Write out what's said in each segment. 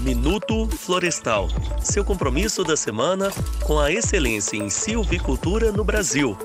Minuto Florestal. Seu compromisso da semana com a excelência em silvicultura no Brasil.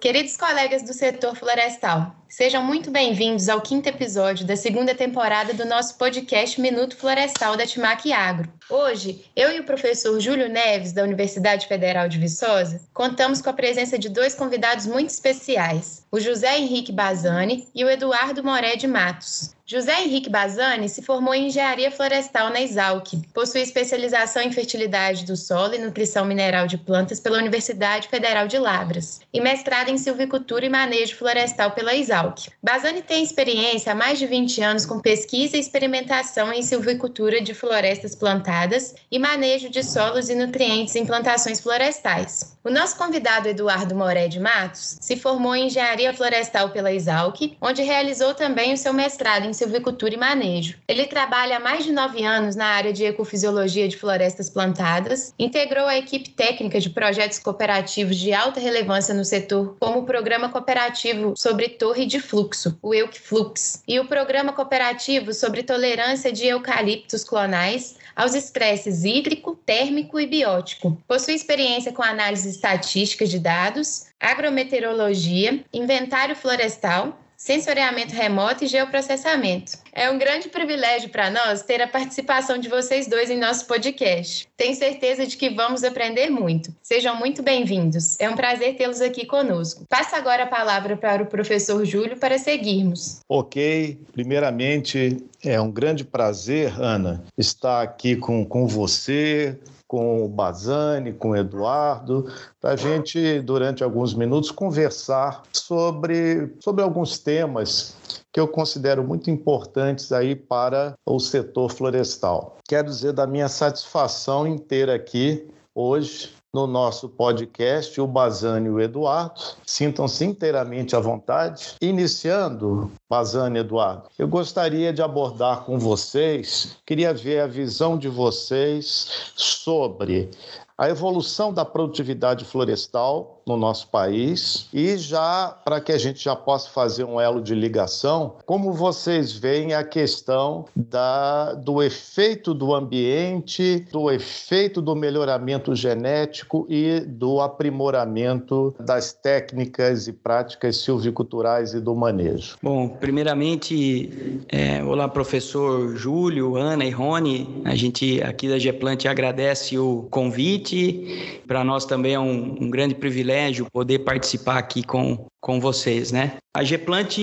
Queridos colegas do setor florestal, sejam muito bem-vindos ao quinto episódio da segunda temporada do nosso podcast Minuto Florestal da Timac Agro. Hoje, eu e o professor Júlio Neves, da Universidade Federal de Viçosa, contamos com a presença de dois convidados muito especiais, o José Henrique Bazani e o Eduardo Moré de Matos. José Henrique Bazani se formou em engenharia florestal na Exalc, possui especialização em fertilidade do solo e nutrição mineral de plantas pela Universidade Federal de Lavras e mestrado em silvicultura e manejo florestal pela Exalc. Bazani tem experiência há mais de 20 anos com pesquisa e experimentação em silvicultura de florestas plantadas e manejo de solos e nutrientes em plantações florestais. O nosso convidado Eduardo Moré de Matos se formou em engenharia florestal pela Exalc, onde realizou também o seu mestrado em silvicultura e manejo. Ele trabalha há mais de nove anos na área de ecofisiologia de florestas plantadas, integrou a equipe técnica de projetos cooperativos de alta relevância no setor, como o Programa Cooperativo sobre Torre de Fluxo, o EucFlux, e o Programa Cooperativo sobre Tolerância de Eucaliptos Clonais aos estresses hídrico, térmico e biótico. Possui experiência com análise estatística de dados, agrometeorologia, inventário florestal, sensoriamento remoto e geoprocessamento. É um grande privilégio para nós ter a participação de vocês dois em nosso podcast. Tenho certeza de que vamos aprender muito. Sejam muito bem-vindos. É um prazer tê-los aqui conosco. Passo agora a palavra para o professor Júlio para seguirmos. Ok. Primeiramente, é um grande prazer, Ana, estar aqui com, com você, com o Bazani, com o Eduardo, para a gente, durante alguns minutos, conversar sobre, sobre alguns temas que eu considero muito importantes aí para o setor florestal. Quero dizer da minha satisfação em ter aqui hoje no nosso podcast, o Bazani e o Eduardo. Sintam-se inteiramente à vontade. Iniciando, Bazani e Eduardo, eu gostaria de abordar com vocês, queria ver a visão de vocês sobre a evolução da produtividade florestal no nosso país. E já para que a gente já possa fazer um elo de ligação, como vocês veem a questão da, do efeito do ambiente, do efeito do melhoramento genético e do aprimoramento das técnicas e práticas silviculturais e do manejo. Bom, primeiramente, é, olá professor Júlio, Ana e Rony, a gente aqui da Geplant agradece o convite, para nós também é um, um grande privilégio privilégio poder participar aqui com, com vocês, né? A Geplant,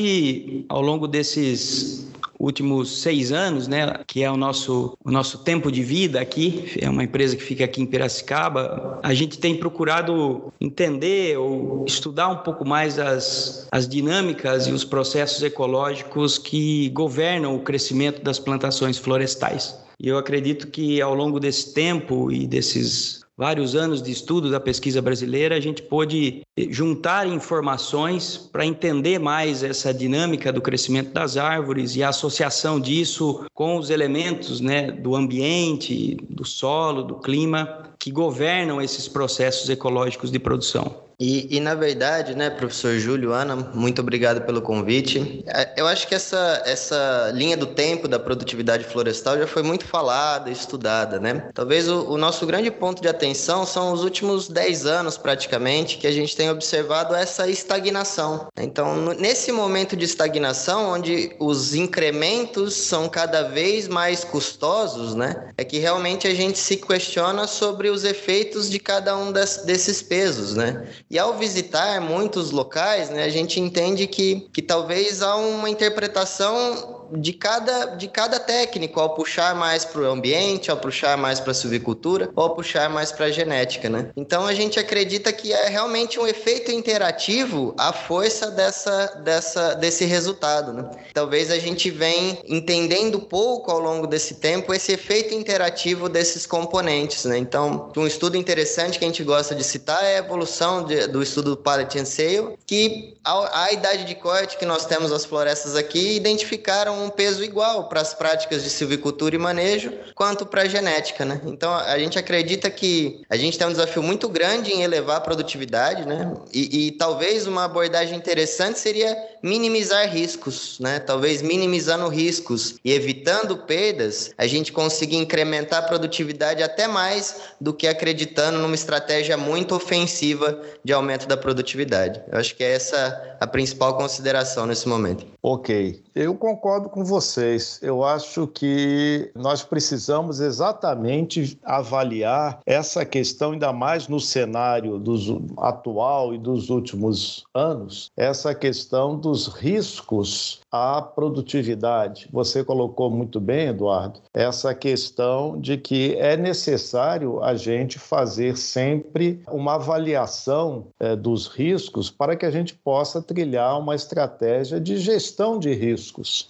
ao longo desses últimos seis anos, né, que é o nosso, o nosso tempo de vida aqui, é uma empresa que fica aqui em Piracicaba, a gente tem procurado entender ou estudar um pouco mais as, as dinâmicas e os processos ecológicos que governam o crescimento das plantações florestais. E eu acredito que ao longo desse tempo e desses vários anos de estudo da pesquisa brasileira, a gente pôde juntar informações para entender mais essa dinâmica do crescimento das árvores e a associação disso com os elementos né, do ambiente, do solo, do clima, que governam esses processos ecológicos de produção. E, e, na verdade, né, professor Júlio, Ana, muito obrigado pelo convite. É, eu acho que essa, essa linha do tempo da produtividade florestal já foi muito falada, estudada, né? Talvez o, o nosso grande ponto de atenção são os últimos 10 anos, praticamente, que a gente tem observado essa estagnação. Então, nesse momento de estagnação, onde os incrementos são cada vez mais custosos, né, é que realmente a gente se questiona sobre os efeitos de cada um das, desses pesos, né? E ao visitar muitos locais, né, a gente entende que, que talvez há uma interpretação de cada, de cada técnico, ao puxar mais para o ambiente, ao puxar mais para a silvicultura, ou ao puxar mais para a genética, né? Então a gente acredita que é realmente um efeito interativo a força dessa, dessa, desse resultado, né? Talvez a gente venha entendendo pouco ao longo desse tempo esse efeito interativo desses componentes, né? Então, um estudo interessante que a gente gosta de citar é a evolução de, do estudo do Pallet and Sale, que a, a idade de corte que nós temos as florestas aqui identificaram um peso igual para as práticas de silvicultura e manejo quanto para a genética, né? Então a gente acredita que a gente tem um desafio muito grande em elevar a produtividade, né? E, e talvez uma abordagem interessante seria minimizar riscos, né? Talvez minimizando riscos e evitando perdas, a gente conseguir incrementar a produtividade até mais do que acreditando numa estratégia muito ofensiva de aumento da produtividade. Eu acho que é essa a principal consideração nesse momento. Ok, eu concordo com vocês. Eu acho que nós precisamos exatamente avaliar essa questão, ainda mais no cenário dos, atual e dos últimos anos, essa questão dos riscos à produtividade. Você colocou muito bem, Eduardo, essa questão de que é necessário a gente fazer sempre uma avaliação é, dos riscos para que a gente possa trilhar uma estratégia de gestão de riscos.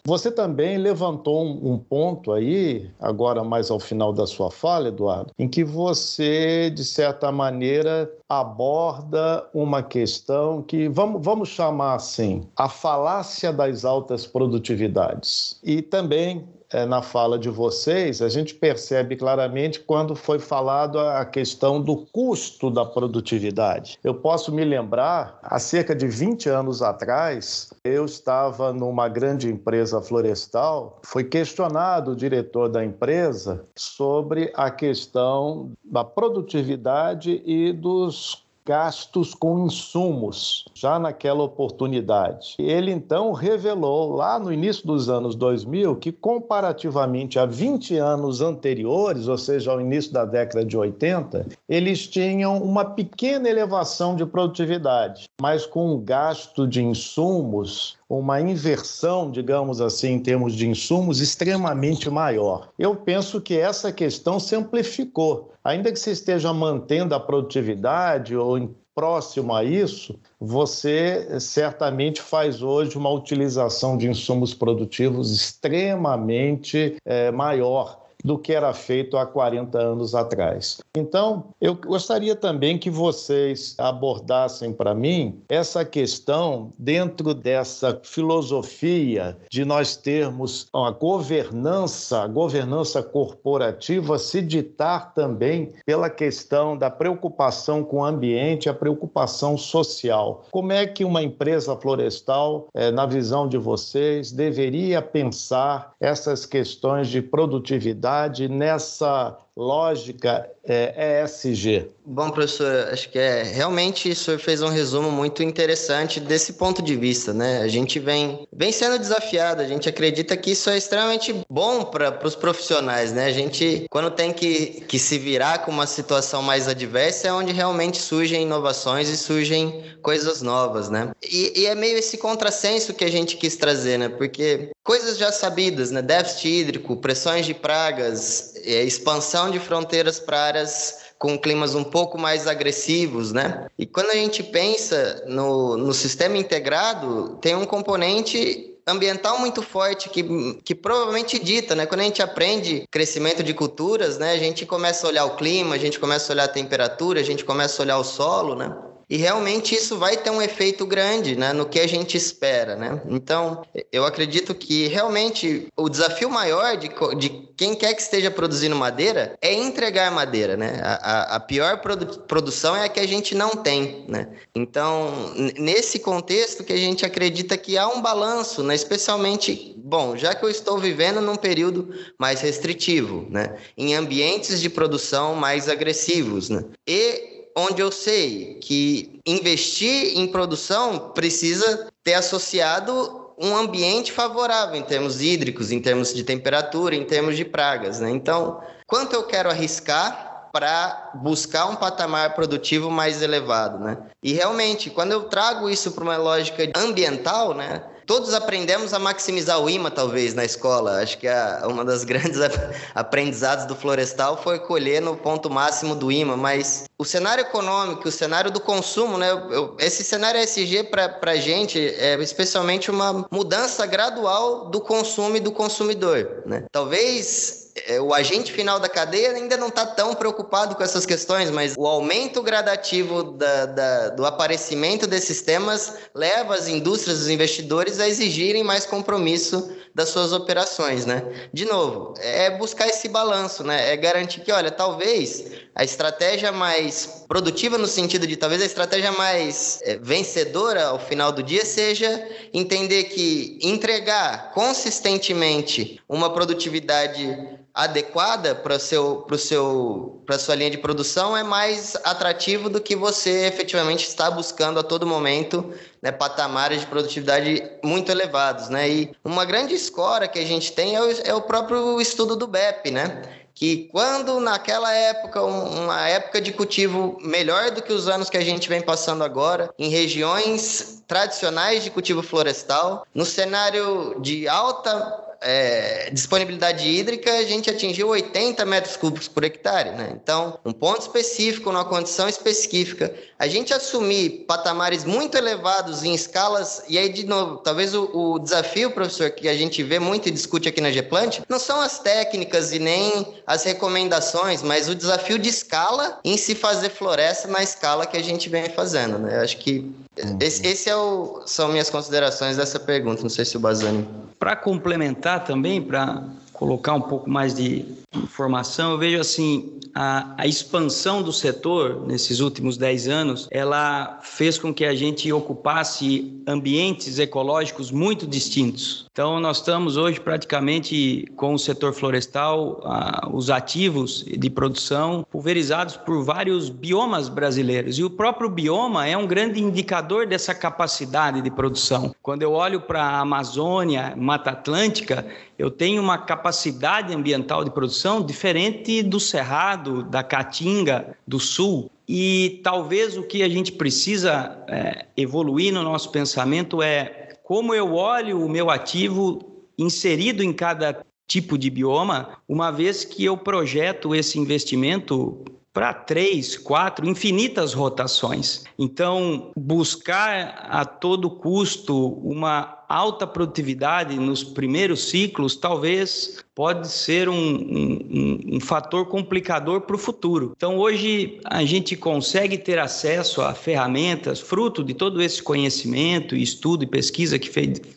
Você também levantou um, um ponto aí, agora mais ao final da sua fala, Eduardo, em que você, de certa maneira, aborda uma questão que vamos, vamos chamar assim, a falácia das altas produtividades. E também na fala de vocês, a gente percebe claramente quando foi falado a questão do custo da produtividade. Eu posso me lembrar, há cerca de 20 anos atrás, eu estava numa grande empresa florestal, foi questionado o diretor da empresa sobre a questão da produtividade e dos gastos com insumos, já naquela oportunidade. Ele então revelou, lá no início dos anos 2000, que comparativamente a 20 anos anteriores, ou seja, ao início da década de 80, eles tinham uma pequena elevação de produtividade, mas com um gasto de insumos uma inversão, digamos assim, em termos de insumos, extremamente maior. Eu penso que essa questão se amplificou. Ainda que você esteja mantendo a produtividade ou próximo a isso, você certamente faz hoje uma utilização de insumos produtivos extremamente é, maior do que era feito há 40 anos atrás. Então, eu gostaria também que vocês abordassem para mim essa questão dentro dessa filosofia de nós termos a governança, a governança corporativa se ditar também pela questão da preocupação com o ambiente, a preocupação social. Como é que uma empresa florestal, eh, na visão de vocês, deveria pensar essas questões de produtividade nessa lógica é, ESG? Bom, professor, acho que é realmente o senhor fez um resumo muito interessante desse ponto de vista, né? A gente vem, vem sendo desafiado, a gente acredita que isso é extremamente bom para os profissionais, né? A gente, quando tem que, que se virar com uma situação mais adversa, é onde realmente surgem inovações e surgem coisas novas, né? E, e é meio esse contrassenso que a gente quis trazer, né? Porque coisas já sabidas, né? Déficit hídrico, pressões de pragas, é, expansão de fronteiras para áreas com climas um pouco mais agressivos, né? E quando a gente pensa no, no sistema integrado, tem um componente ambiental muito forte que, que provavelmente dita, né? Quando a gente aprende crescimento de culturas, né? A gente começa a olhar o clima, a gente começa a olhar a temperatura, a gente começa a olhar o solo, né? E realmente isso vai ter um efeito grande né, no que a gente espera. Né? Então, eu acredito que realmente o desafio maior de, de quem quer que esteja produzindo madeira é entregar madeira. Né? A, a, a pior produ produção é a que a gente não tem. Né? Então, nesse contexto que a gente acredita que há um balanço, né? especialmente, bom, já que eu estou vivendo num período mais restritivo, né? em ambientes de produção mais agressivos. Né? E onde eu sei que investir em produção precisa ter associado um ambiente favorável em termos hídricos, em termos de temperatura, em termos de pragas. Né? Então, quanto eu quero arriscar para buscar um patamar produtivo mais elevado, né? E realmente, quando eu trago isso para uma lógica ambiental, né? Todos aprendemos a maximizar o imã, talvez, na escola. Acho que a, uma das grandes aprendizados do florestal foi colher no ponto máximo do imã, mas o cenário econômico, o cenário do consumo, né? Eu, esse cenário SG para a gente é especialmente uma mudança gradual do consumo e do consumidor, né? Talvez o agente final da cadeia ainda não está tão preocupado com essas questões, mas o aumento gradativo da, da, do aparecimento desses temas leva as indústrias, os investidores a exigirem mais compromisso das suas operações, né? De novo, é buscar esse balanço, né? É garantir que, olha, talvez a estratégia mais produtiva no sentido de talvez a estratégia mais é, vencedora ao final do dia seja entender que entregar consistentemente uma produtividade adequada para seu para seu para sua linha de produção é mais atrativo do que você efetivamente está buscando a todo momento né, patamares de produtividade muito elevados né? E uma grande escora que a gente tem é o, é o próprio estudo do BEP né? Que quando naquela época, uma época de cultivo melhor do que os anos que a gente vem passando agora, em regiões tradicionais de cultivo florestal, no cenário de alta é, disponibilidade hídrica, a gente atingiu 80 metros cúbicos por hectare. Né? Então, um ponto específico, numa condição específica, a gente assumir patamares muito elevados em escalas, e aí, de novo, talvez o, o desafio, professor, que a gente vê muito e discute aqui na Geplant, não são as técnicas e nem as recomendações, mas o desafio de escala em se fazer floresta na escala que a gente vem fazendo. Né? Acho que. Esse, esse é o, são minhas considerações dessa pergunta. Não sei se o Bazani. Para complementar também, para colocar um pouco mais de informação, eu vejo assim, a, a, expansão do setor nesses últimos 10 anos, ela fez com que a gente ocupasse ambientes ecológicos muito distintos. Então, nós estamos hoje praticamente com o setor florestal, a, os ativos de produção pulverizados por vários biomas brasileiros. E o próprio bioma é um grande indicador dessa capacidade de produção. Quando eu olho para a Amazônia, Mata Atlântica, eu tenho uma capacidade ambiental de produção diferente do Cerrado, da Caatinga, do Sul. E talvez o que a gente precisa é, evoluir no nosso pensamento é como eu olho o meu ativo inserido em cada tipo de bioma, uma vez que eu projeto esse investimento para três, quatro, infinitas rotações. Então, buscar a todo custo uma alta produtividade nos primeiros ciclos talvez pode ser um, um, um fator complicador para o futuro. Então, hoje a gente consegue ter acesso a ferramentas, fruto de todo esse conhecimento, estudo e pesquisa que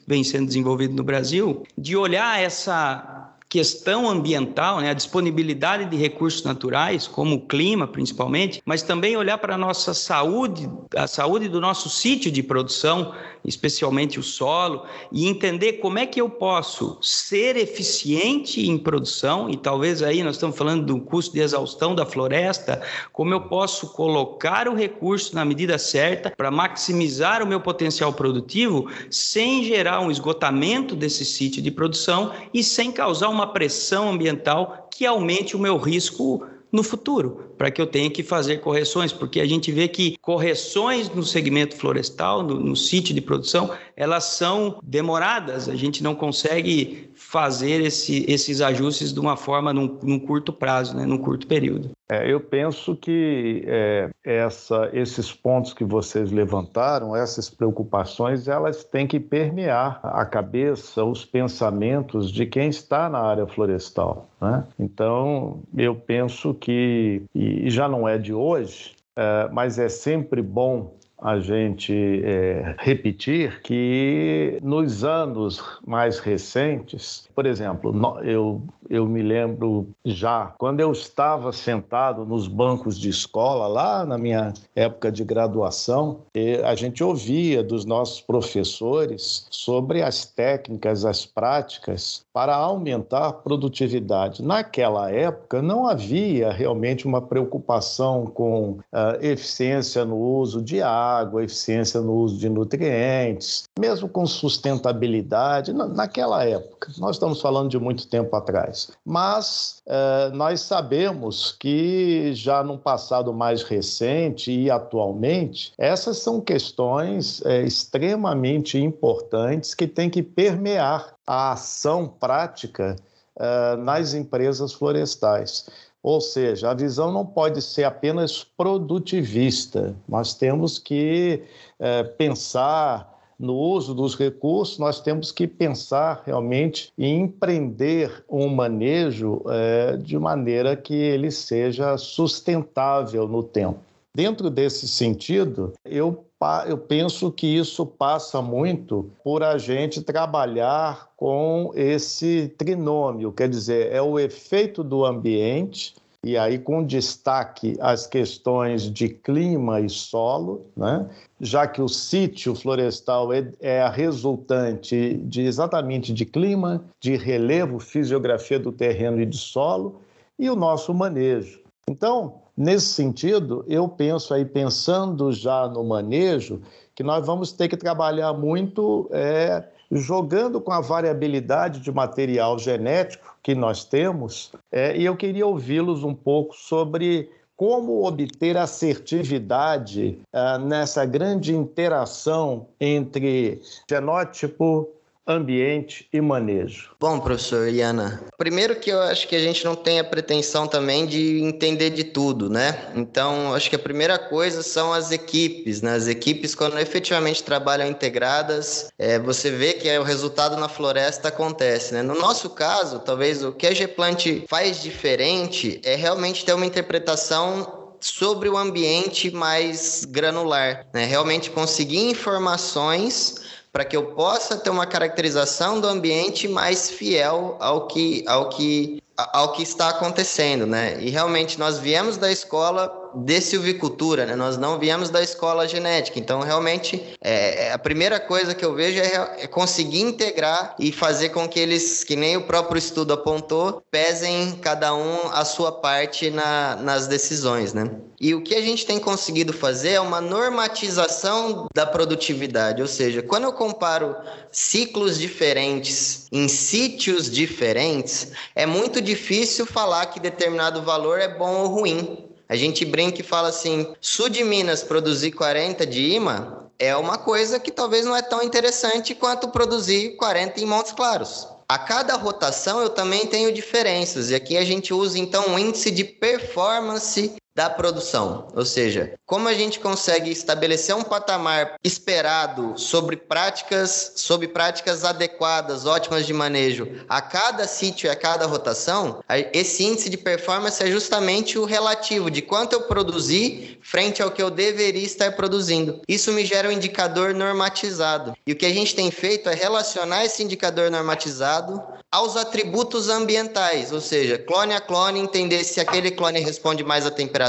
vem sendo desenvolvido no Brasil, de olhar essa questão ambiental, né, a disponibilidade de recursos naturais, como o clima principalmente, mas também olhar para a nossa saúde, a saúde do nosso sítio de produção, especialmente o solo, e entender como é que eu posso ser eficiente em produção, e talvez aí nós estamos falando do custo de exaustão da floresta, como eu posso colocar o recurso na medida certa para maximizar o meu potencial produtivo sem gerar um esgotamento desse sítio de produção e sem causar uma uma pressão ambiental que aumente o meu risco no futuro, para que eu tenha que fazer correções, porque a gente vê que correções no segmento florestal, no, no sítio de produção, elas são demoradas, a gente não consegue fazer esse, esses ajustes de uma forma num, num curto prazo, né, num curto período. É, eu penso que é, essa, esses pontos que vocês levantaram, essas preocupações, elas têm que permear a cabeça, os pensamentos de quem está na área florestal. Né? Então, eu penso que, e já não é de hoje, é, mas é sempre bom a gente é, repetir que nos anos mais recentes, por exemplo, eu, eu me lembro já, quando eu estava sentado nos bancos de escola, lá na minha época de graduação, a gente ouvia dos nossos professores sobre as técnicas, as práticas para aumentar a produtividade. Naquela época, não havia realmente uma preocupação com uh, eficiência no uso de água, eficiência no uso de nutrientes, mesmo com sustentabilidade, naquela época. Nós estamos falando de muito tempo atrás. Mas uh, nós sabemos que já num passado mais recente e atualmente, essas são questões uh, extremamente importantes que têm que permear a ação prática uh, nas empresas florestais. Ou seja, a visão não pode ser apenas produtivista, nós temos que uh, pensar no uso dos recursos, nós temos que pensar realmente em empreender um manejo é, de maneira que ele seja sustentável no tempo. Dentro desse sentido, eu, eu penso que isso passa muito por a gente trabalhar com esse trinômio, quer dizer, é o efeito do ambiente, e aí com destaque as questões de clima e solo, né? já que o sítio florestal é, é a resultante de exatamente de clima, de relevo, fisiografia do terreno e de solo, e o nosso manejo. Então, Nesse sentido, eu penso aí, pensando já no manejo, que nós vamos ter que trabalhar muito é, jogando com a variabilidade de material genético que nós temos, é, e eu queria ouvi-los um pouco sobre como obter assertividade é, nessa grande interação entre genótipo, ambiente e manejo? Bom, professor Iana, primeiro que eu acho que a gente não tem a pretensão também de entender de tudo, né? Então, acho que a primeira coisa são as equipes, né? As equipes, quando efetivamente trabalham integradas, é, você vê que é, o resultado na floresta acontece, né? No nosso caso, talvez o que a Gplant faz diferente é realmente ter uma interpretação sobre o ambiente mais granular, né? Realmente conseguir informações para que eu possa ter uma caracterização do ambiente mais fiel ao que, ao que, ao que está acontecendo, né? E realmente nós viemos da escola de silvicultura, né? Nós não viemos da escola genética. Então, realmente, é, é, a primeira coisa que eu vejo é, é, conseguir integrar e fazer com que eles, que nem o próprio estudo apontou, pesem cada um a sua parte na, nas decisões, né? E o que a gente tem conseguido fazer é uma normatização da produtividade, ou seja, quando eu comparo ciclos diferentes em sítios diferentes, é muito difícil falar que determinado valor é bom ou ruim. A gente brinca e fala assim: sul de Minas produzir 40 de imã é uma coisa que talvez não é tão interessante quanto produzir 40 em Montes Claros. A cada rotação eu também tenho diferenças, e aqui a gente usa então um índice de performance da produção. Ou seja, como a gente consegue estabelecer um patamar esperado sobre práticas, sobre práticas adequadas, ótimas de manejo a cada sítio e a cada rotação, esse índice de performance é justamente o relativo de quanto eu produzi frente ao que eu deveria estar produzindo. Isso me gera um indicador normatizado. E o que a gente tem feito é relacionar esse indicador normatizado aos atributos ambientais, ou seja, clone a clone, entender se aquele clone responde mais à temperatura,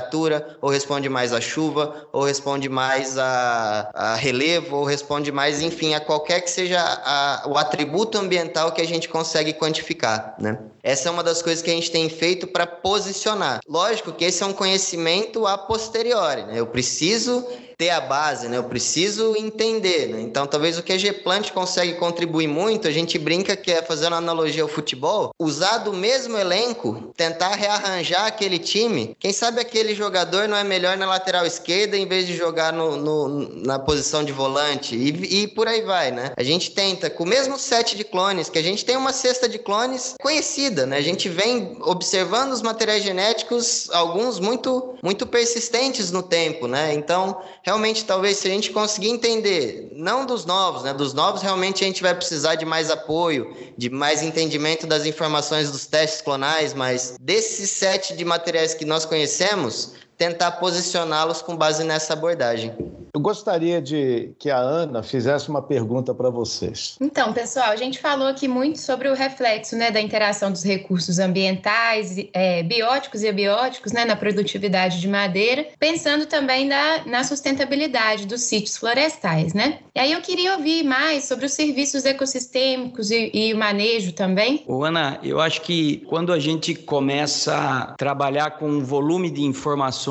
ou responde mais à chuva, ou responde mais a, a relevo, ou responde mais, enfim, a qualquer que seja a, o atributo ambiental que a gente consegue quantificar, né? Essa é uma das coisas que a gente tem feito para posicionar. Lógico que esse é um conhecimento a posteriori, né? Eu preciso ter a base, né? Eu preciso entender, né? Então, talvez o que a Gplant consegue contribuir muito, a gente brinca que é fazendo analogia ao futebol, usar do mesmo elenco, tentar rearranjar aquele time. Quem sabe aquele jogador não é melhor na lateral esquerda em vez de jogar no, no na posição de volante e, e, por aí vai, né? A gente tenta com o mesmo set de clones, que a gente tem uma cesta de clones conhecida, né? A gente vem observando os materiais genéticos, alguns muito muito persistentes no tempo, né? Então realmente talvez se a gente conseguir entender, não dos novos, né? Dos novos realmente a gente vai precisar de mais apoio, de mais entendimento das informações dos testes clonais, mas desse set de materiais que nós conhecemos, tentar posicioná-los com base nessa abordagem. Eu gostaria de que a Ana fizesse uma pergunta para vocês. Então, pessoal, a gente falou aqui muito sobre o reflexo né, da interação dos recursos ambientais, é, bióticos e abióticos né, na produtividade de madeira, pensando também na, na sustentabilidade dos sítios florestais. Né? E aí eu queria ouvir mais sobre os serviços ecossistêmicos e, e o manejo também. Ô, Ana, eu acho que quando a gente começa a trabalhar com um volume de informações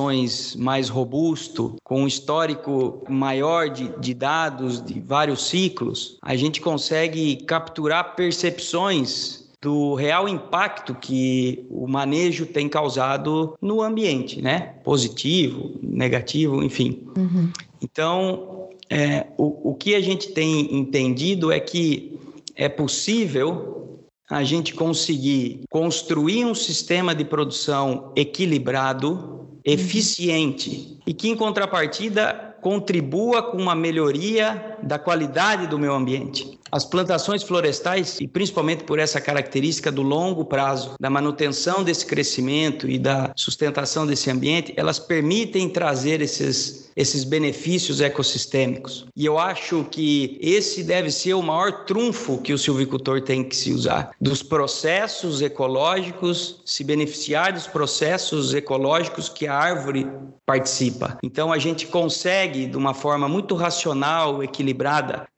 mais robusto, com um histórico maior de, de dados de vários ciclos, a gente consegue capturar percepções do real impacto que o manejo tem causado no ambiente, né? Positivo, negativo, enfim. Uhum. Então, é, o, o que a gente tem entendido é que é possível a gente conseguir construir um sistema de produção equilibrado. Eficiente, e que, em contrapartida, contribua com uma melhoria da qualidade do meio ambiente. As plantações florestais, e principalmente por essa característica do longo prazo, da manutenção desse crescimento e da sustentação desse ambiente, elas permitem trazer esses, esses benefícios ecossistêmicos. E eu acho que esse deve ser o maior trunfo que o silvicultor tem que se usar. Dos processos ecológicos, se beneficiar dos processos ecológicos que a árvore participa. Então a gente consegue, de uma forma muito racional, equilibrada,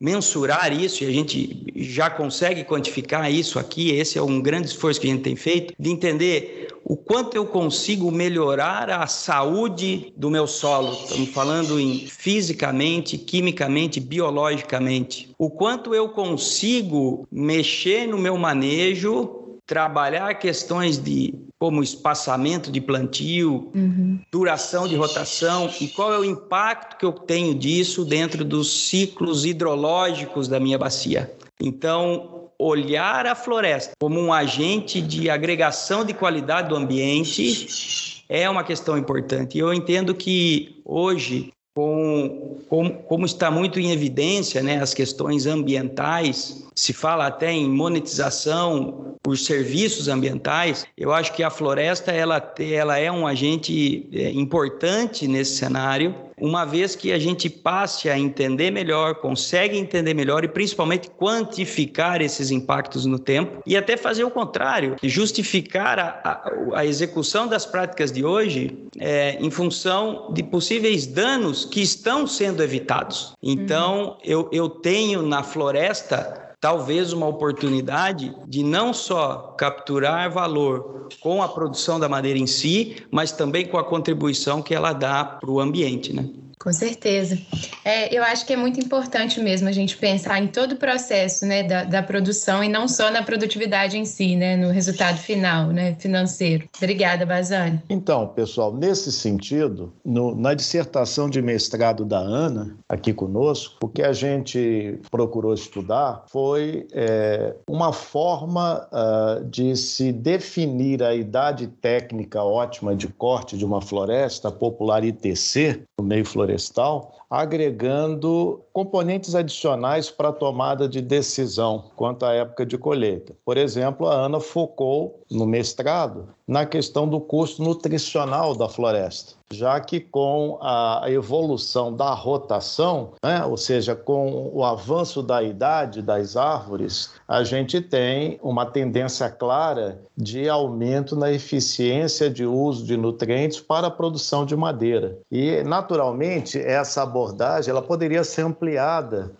mensurar isso e a gente já consegue quantificar isso aqui, esse é um grande esforço que a gente tem feito, de entender o quanto eu consigo melhorar a saúde do meu solo. Estamos falando em fisicamente, quimicamente, biologicamente. O quanto eu consigo mexer no meu manejo trabalhar questões de como espaçamento de plantio, uhum. duração de rotação e qual é o impacto que eu tenho disso dentro dos ciclos hidrológicos da minha bacia. Então, olhar a floresta como um agente de agregação de qualidade do ambiente é uma questão importante. E eu entendo que hoje com, com, como está muito em evidência né, as questões ambientais, se fala até em monetização por serviços ambientais, eu acho que a floresta ela, ela é um agente é, importante nesse cenário uma vez que a gente passe a entender melhor, consegue entender melhor e principalmente quantificar esses impactos no tempo e até fazer o contrário, justificar a, a, a execução das práticas de hoje é, em função de possíveis danos que estão sendo evitados. Então, uhum. eu, eu tenho na floresta talvez uma oportunidade de não só capturar valor com a produção da madeira em si, mas também com a contribuição que ela dá para o ambiente, né? Com certeza. É, eu acho que é muito importante mesmo a gente pensar em todo o processo né, da, da, produção e não só na produtividade em si, né, no resultado final né, financeiro. Obrigada, Bazani. Então, pessoal, nesse sentido, no, na dissertação de mestrado da Ana, aqui conosco, o que a gente procurou estudar foi é, uma forma uh, de se definir a idade técnica ótima de corte de uma floresta, popular ITC, no meio florestal florestal, agregando componentes adicionais para a tomada de decisão quanto à época de colheita. Por exemplo, a Ana focou no mestrado na questão do custo nutricional da floresta, já que com a evolução da rotação, né, ou seja, com o avanço da idade das árvores, a gente tem uma tendência clara de aumento na eficiência de uso de nutrientes para a produção de madeira. E, naturalmente, essa abordagem ela poderia ser ampliada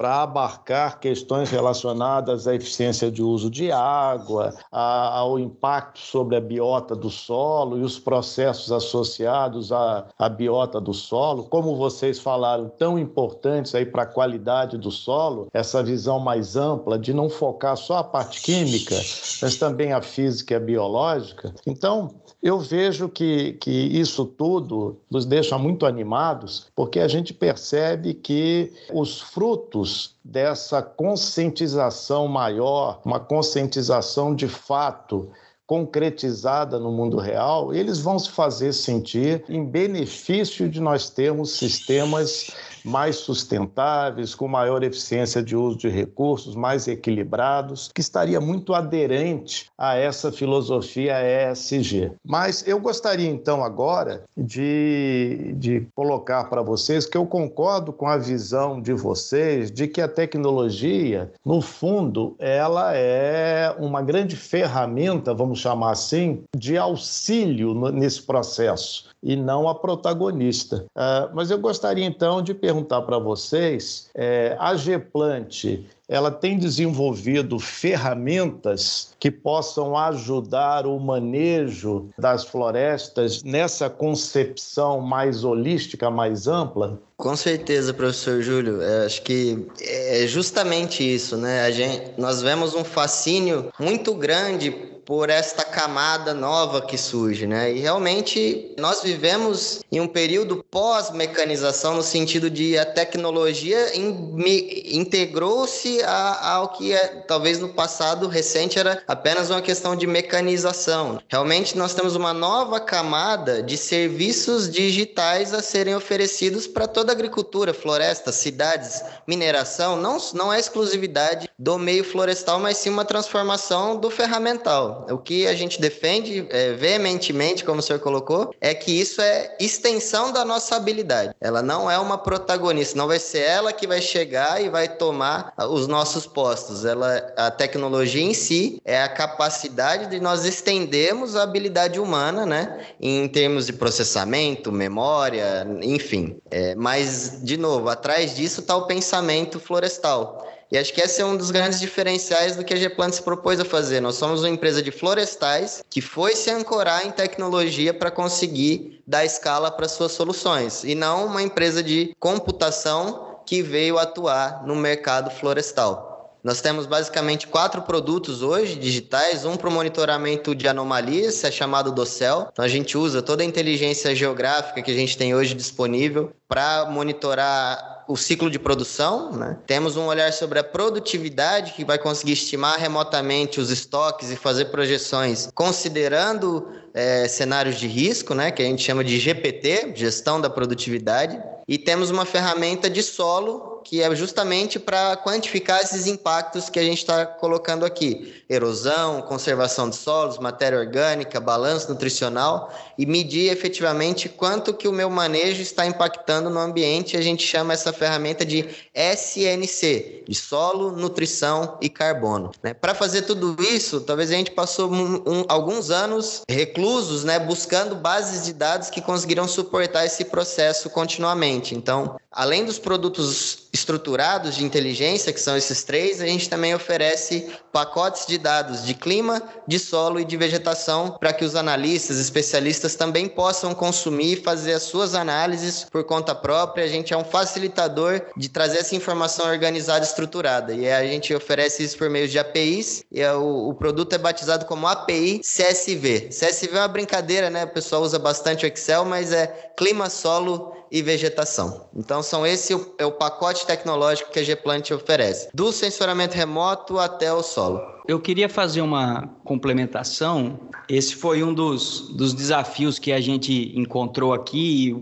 para abarcar questões relacionadas à eficiência de uso de água, a, ao impacto sobre a biota do solo e os processos associados à, à biota do solo, como vocês falaram, tão importantes aí para a qualidade do solo, essa visão mais ampla de não focar só a parte química, mas também a física e a biológica. Então, eu vejo que, que isso tudo nos deixa muito animados, porque a gente percebe que os frutos dessa conscientização maior, uma conscientização de fato, concretizada no mundo real, eles vão se fazer sentir em benefício de nós termos sistemas mais sustentáveis, com maior eficiência de uso de recursos, mais equilibrados, que estaria muito aderente a essa filosofia ESG. Mas eu gostaria então agora de, de colocar para vocês que eu concordo com a visão de vocês de que a tecnologia, no fundo, ela é uma grande ferramenta, vamos chamar assim, de auxílio nesse processo e não a protagonista. Uh, mas eu gostaria então de perguntar para vocês: é, a Geplant ela tem desenvolvido ferramentas que possam ajudar o manejo das florestas nessa concepção mais holística, mais ampla? Com certeza, professor Júlio. Eu acho que é justamente isso, né? A gente, nós vemos um fascínio muito grande por esta camada nova que surge, né? E realmente nós vivemos em um período pós-mecanização no sentido de a tecnologia integrou-se ao que é, talvez no passado recente era apenas uma questão de mecanização. Realmente nós temos uma nova camada de serviços digitais a serem oferecidos para toda a agricultura, floresta, cidades, mineração. Não, não é exclusividade do meio florestal, mas sim uma transformação do ferramental. O que a gente defende é, veementemente, como o senhor colocou, é que isso é extensão da nossa habilidade. Ela não é uma protagonista, não vai ser ela que vai chegar e vai tomar os nossos postos. Ela, a tecnologia em si é a capacidade de nós estendermos a habilidade humana, né, em termos de processamento, memória, enfim. É, mas, de novo, atrás disso está o pensamento florestal. E acho que esse é um dos grandes diferenciais do que a Geplant se propôs a fazer. Nós somos uma empresa de florestais que foi se ancorar em tecnologia para conseguir dar escala para suas soluções, e não uma empresa de computação que veio atuar no mercado florestal. Nós temos basicamente quatro produtos hoje digitais, um para o monitoramento de anomalias, é chamado Docel. Então a gente usa toda a inteligência geográfica que a gente tem hoje disponível para monitorar o ciclo de produção, né? temos um olhar sobre a produtividade, que vai conseguir estimar remotamente os estoques e fazer projeções considerando é, cenários de risco, né? que a gente chama de GPT, Gestão da Produtividade. E temos uma ferramenta de solo que é justamente para quantificar esses impactos que a gente está colocando aqui: erosão, conservação de solos, matéria orgânica, balanço nutricional e medir efetivamente quanto que o meu manejo está impactando no ambiente. A gente chama essa ferramenta de SNC, de solo, nutrição e carbono. Né? Para fazer tudo isso, talvez a gente passou um, um, alguns anos reclusos, né, buscando bases de dados que conseguiram suportar esse processo continuamente. Então, além dos produtos estruturados de inteligência, que são esses três, a gente também oferece pacotes de dados de clima, de solo e de vegetação para que os analistas, especialistas também possam consumir e fazer as suas análises por conta própria. A gente é um facilitador de trazer essa informação organizada e estruturada. E a gente oferece isso por meio de APIs e é o, o produto é batizado como API CSV. CSV é uma brincadeira, né? O pessoal usa bastante o Excel, mas é clima, solo e vegetação. Então, são esse o, é o pacote tecnológico que a Gplant oferece, do sensoramento remoto até o solo. Eu queria fazer uma complementação. Esse foi um dos, dos desafios que a gente encontrou aqui,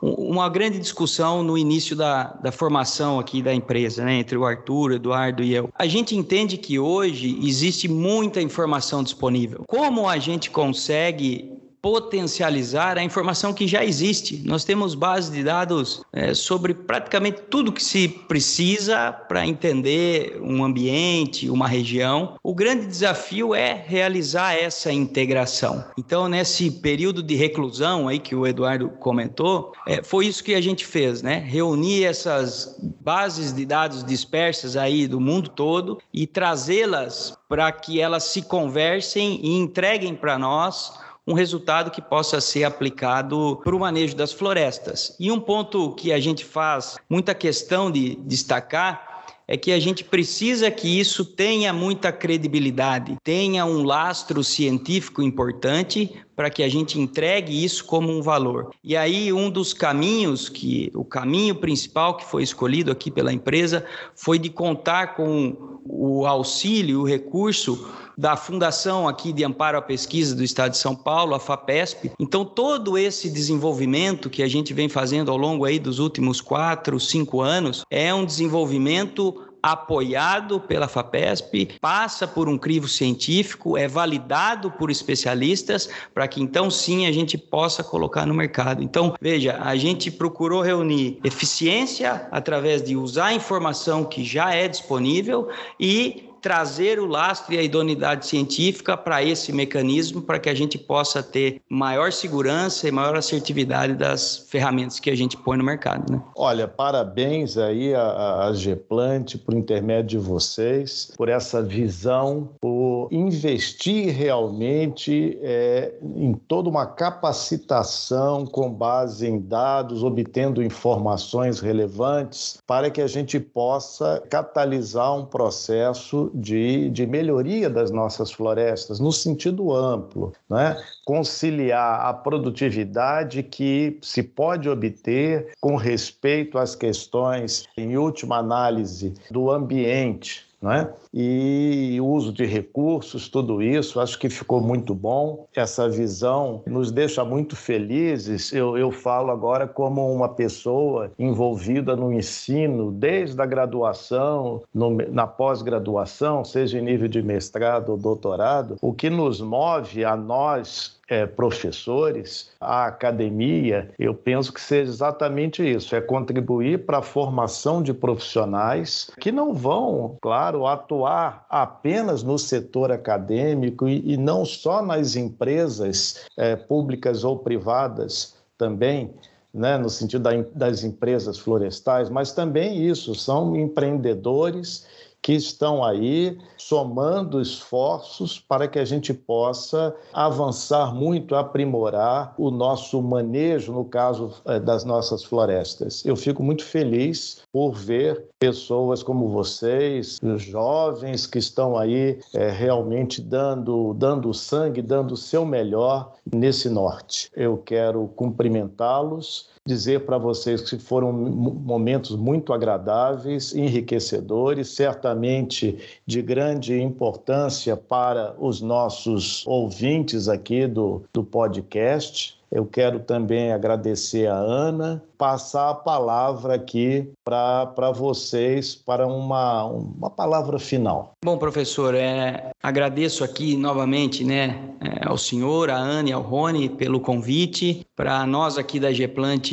uma grande discussão no início da, da formação aqui da empresa, né, entre o Arthur, Eduardo e eu. A gente entende que hoje existe muita informação disponível. Como a gente consegue potencializar a informação que já existe. Nós temos bases de dados é, sobre praticamente tudo que se precisa para entender um ambiente, uma região. O grande desafio é realizar essa integração. Então, nesse período de reclusão aí que o Eduardo comentou, é, foi isso que a gente fez, né? Reunir essas bases de dados dispersas aí do mundo todo e trazê-las para que elas se conversem e entreguem para nós um resultado que possa ser aplicado para o manejo das florestas. E um ponto que a gente faz muita questão de destacar é que a gente precisa que isso tenha muita credibilidade, tenha um lastro científico importante para que a gente entregue isso como um valor. E aí um dos caminhos que o caminho principal que foi escolhido aqui pela empresa foi de contar com o auxílio, o recurso da Fundação aqui de Amparo à Pesquisa do Estado de São Paulo, a FAPESP. Então, todo esse desenvolvimento que a gente vem fazendo ao longo aí dos últimos quatro, cinco anos, é um desenvolvimento apoiado pela FAPESP, passa por um crivo científico, é validado por especialistas, para que então sim a gente possa colocar no mercado. Então, veja, a gente procurou reunir eficiência através de usar a informação que já é disponível e trazer o lastro e a idoneidade científica para esse mecanismo, para que a gente possa ter maior segurança e maior assertividade das ferramentas que a gente põe no mercado. Né? Olha, parabéns aí a, a Geplant por intermédio de vocês, por essa visão, por investir realmente é, em toda uma capacitação com base em dados, obtendo informações relevantes, para que a gente possa catalisar um processo de, de melhoria das nossas florestas, no sentido amplo, né? conciliar a produtividade que se pode obter com respeito às questões, em última análise, do ambiente, é? e uso de recursos, tudo isso, acho que ficou muito bom. Essa visão nos deixa muito felizes. Eu, eu falo agora como uma pessoa envolvida no ensino, desde a graduação, no, na pós-graduação, seja em nível de mestrado ou doutorado. O que nos move a nós é, professores, a academia, eu penso que seja exatamente isso: é contribuir para a formação de profissionais que não vão, claro, atuar apenas no setor acadêmico e, e não só nas empresas é, públicas ou privadas também. Né, no sentido da, das empresas florestais, mas também isso, são empreendedores que estão aí somando esforços para que a gente possa avançar muito, aprimorar o nosso manejo, no caso eh, das nossas florestas. Eu fico muito feliz por ver pessoas como vocês, jovens que estão aí é, realmente dando, dando sangue, dando o seu melhor nesse norte. Eu quero cumprimentá-los dizer para vocês que foram momentos muito agradáveis, enriquecedores, certamente de grande importância para os nossos ouvintes aqui do, do podcast. Eu quero também agradecer a Ana, passar a palavra aqui para vocês, para uma, uma palavra final. Bom, professor, é, agradeço aqui novamente né, é, ao senhor, à Ana e ao Rony pelo convite. Para nós aqui da Geplant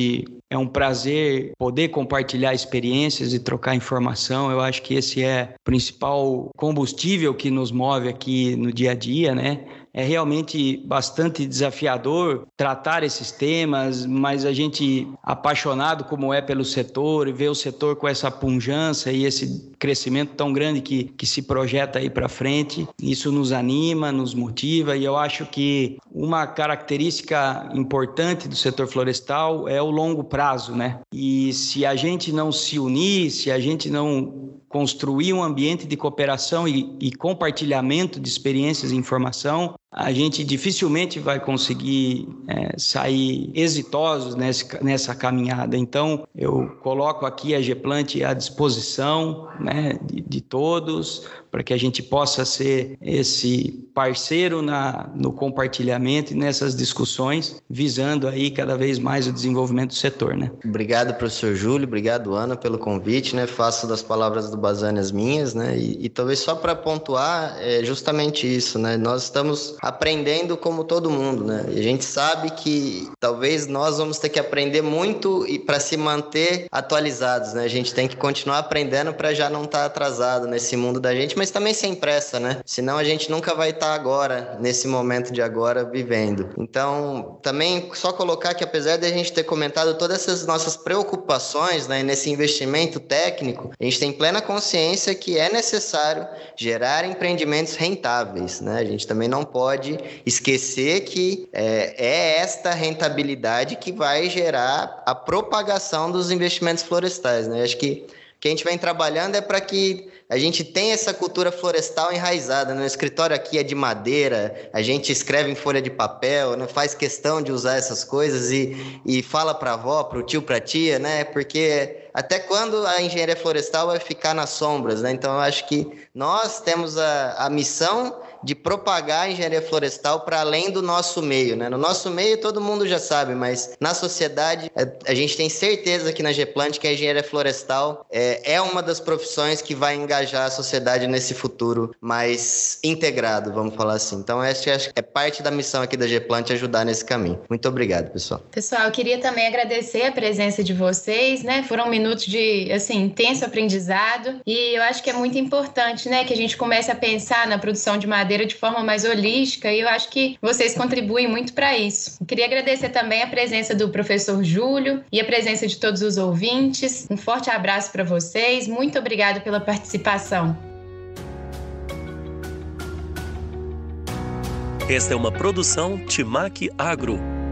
é um prazer poder compartilhar experiências e trocar informação. Eu acho que esse é o principal combustível que nos move aqui no dia a dia, né? É realmente bastante desafiador tratar esses temas, mas a gente apaixonado como é pelo setor e ver o setor com essa punjança e esse crescimento tão grande que, que se projeta aí para frente, isso nos anima, nos motiva e eu acho que uma característica importante do setor florestal é o longo prazo, né? E se a gente não se unir, se a gente não construir um ambiente de cooperação e, e compartilhamento de experiências e informação, a gente dificilmente vai conseguir é, sair exitosos nesse, nessa caminhada. Então, eu coloco aqui a Geplant à disposição né, de, de todos, para que a gente possa ser esse parceiro na, no compartilhamento e nessas discussões, visando aí cada vez mais o desenvolvimento do setor, né? Obrigado, professor Júlio, obrigado, Ana, pelo convite, né? Faço das palavras do Bazani as minhas, né? E, e talvez só para pontuar, é justamente isso, né? Nós estamos aprendendo como todo mundo, né? E a gente sabe que talvez nós vamos ter que aprender muito e para se manter atualizados, né? A gente tem que continuar aprendendo para já não estar tá atrasado nesse mundo da gente, mas também sem pressa, né? Senão a gente nunca vai estar tá agora, nesse momento de agora, vivendo. Então, também só colocar que apesar de a gente ter comentado todas essas nossas preocupações, né, nesse investimento técnico, a gente tem plena consciência que é necessário gerar empreendimentos rentáveis, né? A gente também não pode esquecer que é, é esta rentabilidade que vai gerar a propagação dos investimentos florestais, né? Acho que que a gente vem trabalhando é para que a gente tenha essa cultura florestal enraizada. No escritório aqui é de madeira, a gente escreve em folha de papel, né? faz questão de usar essas coisas e, e fala para a avó, para o tio, para a tia, né? Porque até quando a engenharia florestal vai ficar nas sombras, né? Então eu acho que nós temos a, a missão de propagar a engenharia florestal para além do nosso meio. Né? No nosso meio todo mundo já sabe, mas na sociedade é, a gente tem certeza aqui na Geplant que a engenharia florestal é, é uma das profissões que vai engajar a sociedade nesse futuro mais integrado, vamos falar assim. Então essa é parte da missão aqui da Geplant ajudar nesse caminho. Muito obrigado, pessoal. Pessoal, eu queria também agradecer a presença de vocês, né? Foram minutos de assim intenso aprendizado e eu acho que é muito importante, né, que a gente comece a pensar na produção de madeira de forma mais holística e eu acho que vocês contribuem muito para isso. Queria agradecer também a presença do professor Júlio e a presença de todos os ouvintes. Um forte abraço para vocês. Muito obrigado pela participação. Esta é uma produção Timac Agro